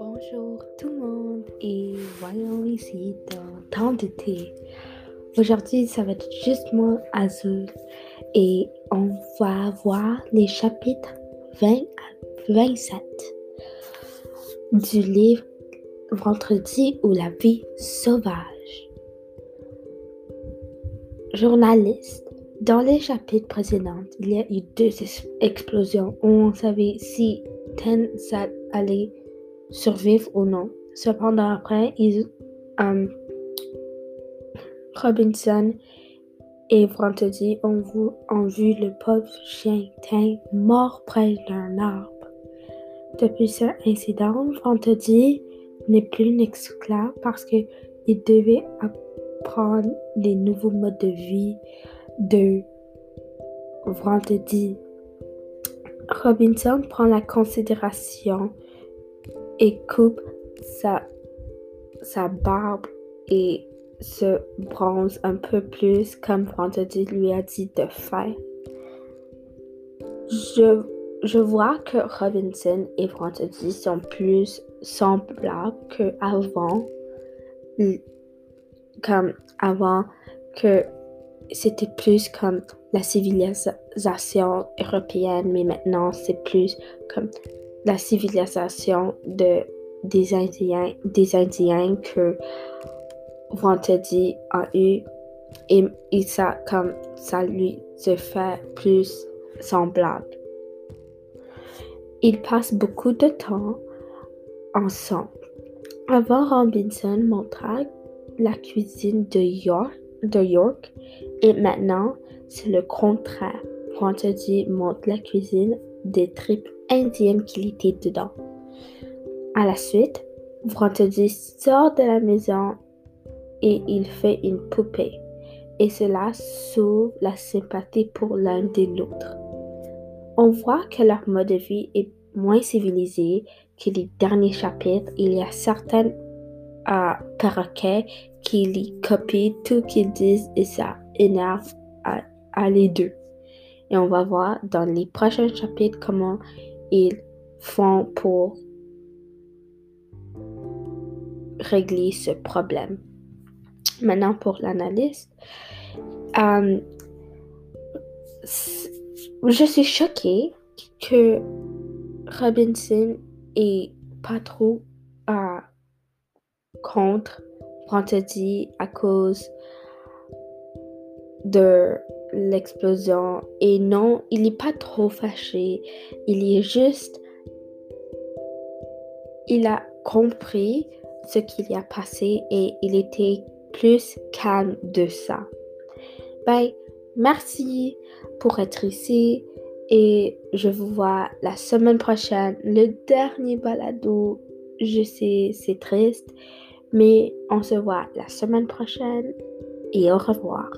Bonjour tout le monde et voyons ici dans temps de thé. Aujourd'hui, ça va être juste moi, Azul, et on va voir les chapitres 20 à 27 du livre Vendredi ou la vie sauvage. Journaliste, dans les chapitres précédents, il y a eu deux explosions où on savait si Tensat allait survivre ou non. Cependant, après, um, Robinson et Vendredi ont vu, le pauvre chien teint mort près d'un arbre. Depuis cet incident, Vendredi n'est plus une esclave parce qu'il devait apprendre les nouveaux modes de vie de Vendredi. Robinson prend la considération et coupe sa, sa barbe et se bronze un peu plus comme Vendredi lui a dit de faire. Je, je vois que Robinson et Vendredi sont plus semblables qu'avant, comme avant que c'était plus comme la civilisation européenne, mais maintenant c'est plus comme la civilisation de, des, Indiens, des Indiens que Vendredi a eu et, ça, comme ça lui se fait plus semblable. Ils passent beaucoup de temps ensemble. Avant, Robinson montra la cuisine de York, de York et maintenant, c'est le contraire. Vendredi montre la cuisine des tripes indiennes qu'il était dedans. À la suite, Vendredi sort de la maison et il fait une poupée. Et cela sauve la sympathie pour l'un de l'autre. On voit que leur mode de vie est moins civilisé que les derniers chapitres. Il y a certains euh, perroquets qui les copient tout qu'ils disent et ça énerve à les deux. Et on va voir dans les prochains chapitres comment ils font pour régler ce problème. Maintenant pour l'analyse. Euh, je suis choquée que Robinson est pas trop euh, contre Vendredi à cause de l'explosion. Et non, il n'est pas trop fâché. Il est juste... Il a compris ce qu'il y a passé et il était plus calme de ça. Bye. Merci pour être ici et je vous vois la semaine prochaine. Le dernier balado, je sais, c'est triste, mais on se voit la semaine prochaine et au revoir.